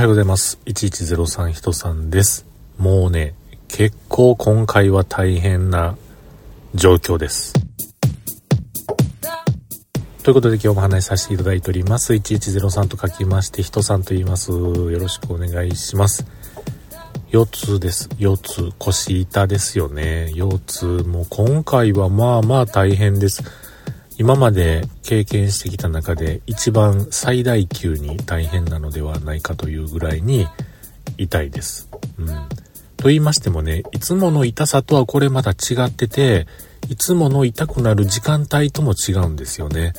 はようございます。1103人さんです。もうね、結構今回は大変な状況です。ということで今日も話しさせていただいております。1103と書きまして、人さんと言います。よろしくお願いします。腰痛です。腰痛。腰痛ですよね。腰痛。もう今回はまあまあ大変です。今まで経験してきた中で一番最大級に大変なのではないかというぐらいに痛いです。うん。と言いましてもね、いつもの痛さとはこれまた違ってて、いつもの痛くなる時間帯とも違うんですよね。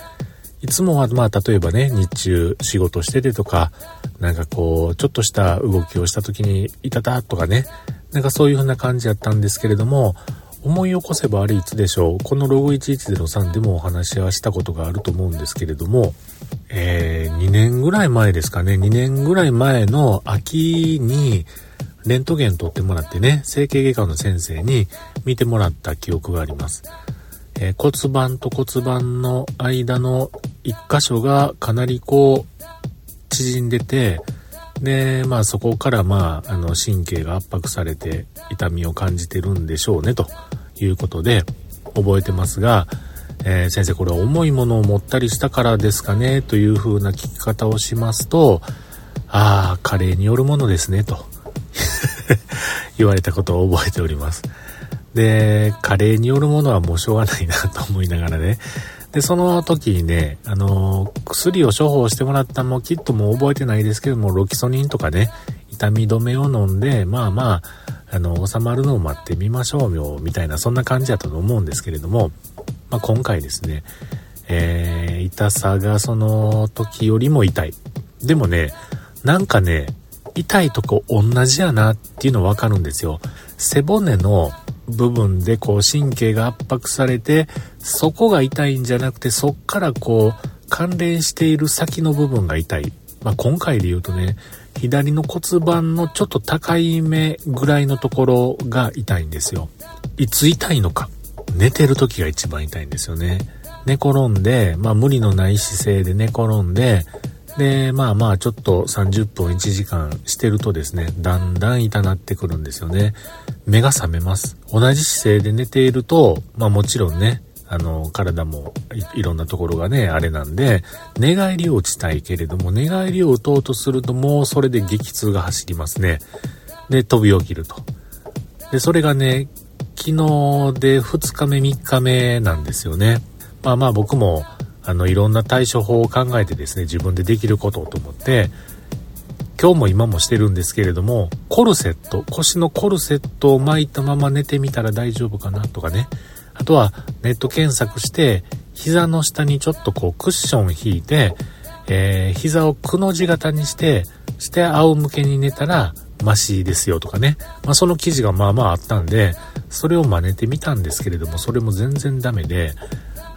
いつもはまあ例えばね、日中仕事しててとか、なんかこう、ちょっとした動きをした時に痛たとかね、なんかそういう風な感じやったんですけれども、思い起こせばあれいつでしょう。このログ1103でもお話はしたことがあると思うんですけれども、えー、2年ぐらい前ですかね、2年ぐらい前の秋に、レントゲン取ってもらってね、整形外科の先生に見てもらった記憶があります。えー、骨盤と骨盤の間の一箇所がかなりこう、縮んでて、で、まあそこからまあ、あの神経が圧迫されて痛みを感じてるんでしょうねということで覚えてますが、えー、先生これは重いものを持ったりしたからですかねという風な聞き方をしますと、ああ、加齢によるものですねと 言われたことを覚えております。で、加齢によるものはもうしょうがないなと思いながらね、で、その時にね、あのー、薬を処方してもらったのもきっともう覚えてないですけども、ロキソニンとかね、痛み止めを飲んで、まあまあ、あの、収まるのを待ってみましょうよ、みたいな、そんな感じだったと思うんですけれども、まあ今回ですね、えー、痛さがその時よりも痛い。でもね、なんかね、痛いとこ同じやなっていうのわかるんですよ。背骨の部分でこう神経が圧迫されて、そこが痛いんじゃなくて、そっからこう関連している先の部分が痛い。まあ、今回で言うとね、左の骨盤のちょっと高い目ぐらいのところが痛いんですよ。いつ痛いのか。寝てる時が一番痛いんですよね。寝転んで、まあ無理のない姿勢で寝転んで、で、まあまあちょっと30分1時間してるとですね、だんだん痛なってくるんですよね。目が覚めます。同じ姿勢で寝ていると、まあもちろんね、あの、体もいろんなところがね、あれなんで、寝返りを打ちたいけれども、寝返りを打とうとするともうそれで激痛が走りますね。で、飛び起きると。で、それがね、昨日で2日目3日目なんですよね。まあまあ僕もあの、いろんな対処法を考えてですね、自分でできることをと思って、今日も今もしてるんですけれども、コルセット、腰のコルセットを巻いたまま寝てみたら大丈夫かなとかね。あとはネット検索して、膝の下にちょっとこうクッションを引いて、えー、膝をくの字型にして、して仰向けに寝たらマシですよとかね。まあその記事がまあまああったんで、それを真似てみたんですけれども、それも全然ダメで、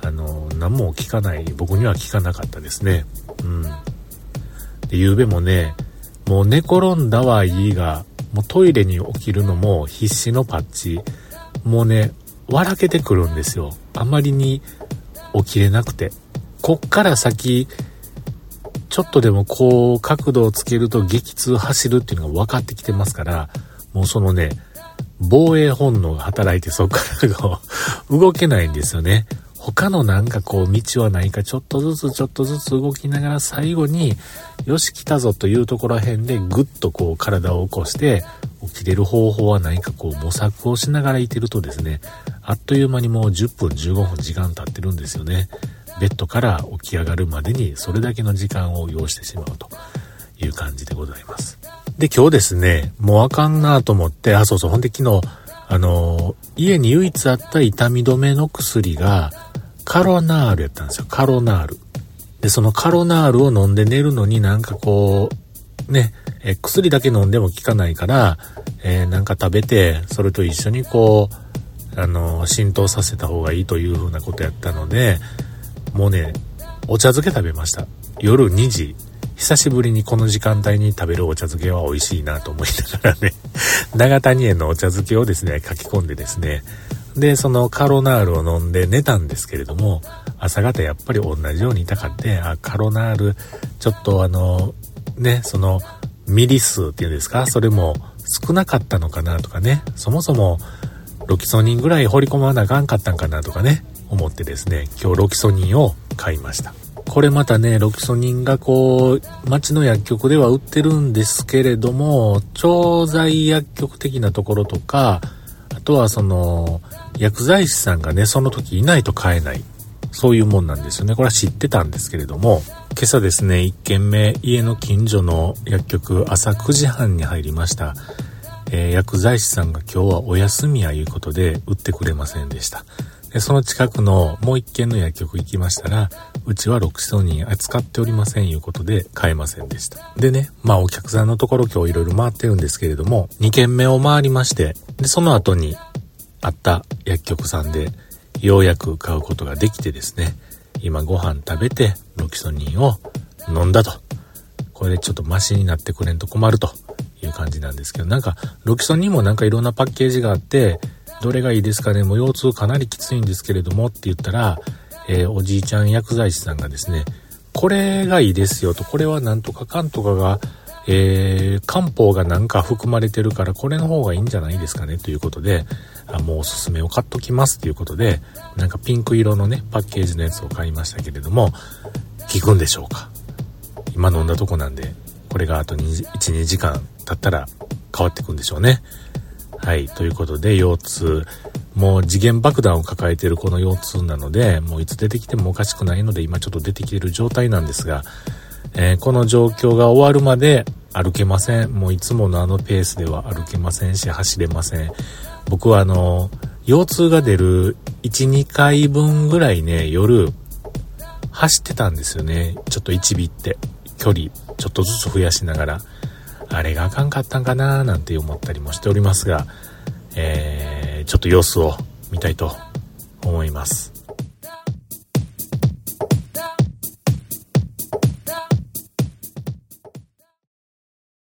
あの、何も聞かない、僕には聞かなかったですね。うん。で、夕べもね、もう寝転んだはいいが、もうトイレに起きるのも必死のパッチ。もうね、笑けてくるんですよ。あまりに起きれなくて。こっから先、ちょっとでもこう角度をつけると激痛走るっていうのが分かってきてますから、もうそのね、防衛本能が働いてそこから動けないんですよね。他のなんかこう道はないかちょっとずつちょっとずつ動きながら最後によし来たぞというところら辺でぐっとこう体を起こして起きれる方法は何かこう模索をしながらいてるとですね。あっという間にもう10分15分時間経ってるんですよね。ベッドから起き上がるまでにそれだけの時間を要してしまうという感じでございます。で今日ですねもうあかんなと思ってあそうそうほんで昨日あの家に唯一あった痛み止めの薬がカロナールやったんですよ。カロナール。で、そのカロナールを飲んで寝るのになんかこう、ね、え薬だけ飲んでも効かないから、えー、なんか食べて、それと一緒にこう、あの、浸透させた方がいいというふうなことやったので、もうね、お茶漬け食べました。夜2時。久しぶりにこの時間帯に食べるお茶漬けは美味しいなと思いながらね、長谷園のお茶漬けをですね、書き込んでですね、で、そのカロナールを飲んで寝たんですけれども、朝方やっぱり同じように痛かって、あ、カロナール、ちょっとあの、ね、その、ミリ数っていうんですかそれも少なかったのかなとかね。そもそもロキソニンぐらい掘り込まなあかんかったんかなとかね。思ってですね、今日ロキソニンを買いました。これまたね、ロキソニンがこう、町の薬局では売ってるんですけれども、調剤薬局的なところとか、とはその、薬剤師さんがね、その時いないと買えない。そういうもんなんですよね。これは知ってたんですけれども、今朝ですね、1軒目、家の近所の薬局、朝9時半に入りました。えー、薬剤師さんが今日はお休みやいうことで売ってくれませんでした。で、その近くのもう一軒の薬局行きましたら、うちはロキソニン扱っておりませんいうことで買えませんでした。でね、まあお客さんのところ今日いろいろ回ってるんですけれども、2軒目を回りまして、で、その後にあった薬局さんでようやく買うことができてですね、今ご飯食べてロキソニンを飲んだと。これでちょっとマシになってくれんと困るという感じなんですけど、なんかロキソニンもなんかいろんなパッケージがあって、どれがいいですかね？もう腰痛かなりきついんですけれどもって言ったら、えー、おじいちゃん薬剤師さんがですね、これがいいですよと、これはなんとかかんとかが、えー、漢方がなんか含まれてるからこれの方がいいんじゃないですかね？ということで、あもうおすすめを買っときますということで、なんかピンク色のね、パッケージのやつを買いましたけれども、効くんでしょうか？今飲んだとこなんで、これがあと1、2時間経ったら変わってくんでしょうね。はい。ということで、腰痛。もう次元爆弾を抱えてるこの腰痛なので、もういつ出てきてもおかしくないので、今ちょっと出てきてる状態なんですが、えー、この状況が終わるまで歩けません。もういつものあのペースでは歩けませんし、走れません。僕はあの、腰痛が出る1、2回分ぐらいね、夜、走ってたんですよね。ちょっと1ビって、距離、ちょっとずつ増やしながら。あれがあかんかったんかななんて思ったりもしておりますが、えー、ちょっと様子を見たいと思います。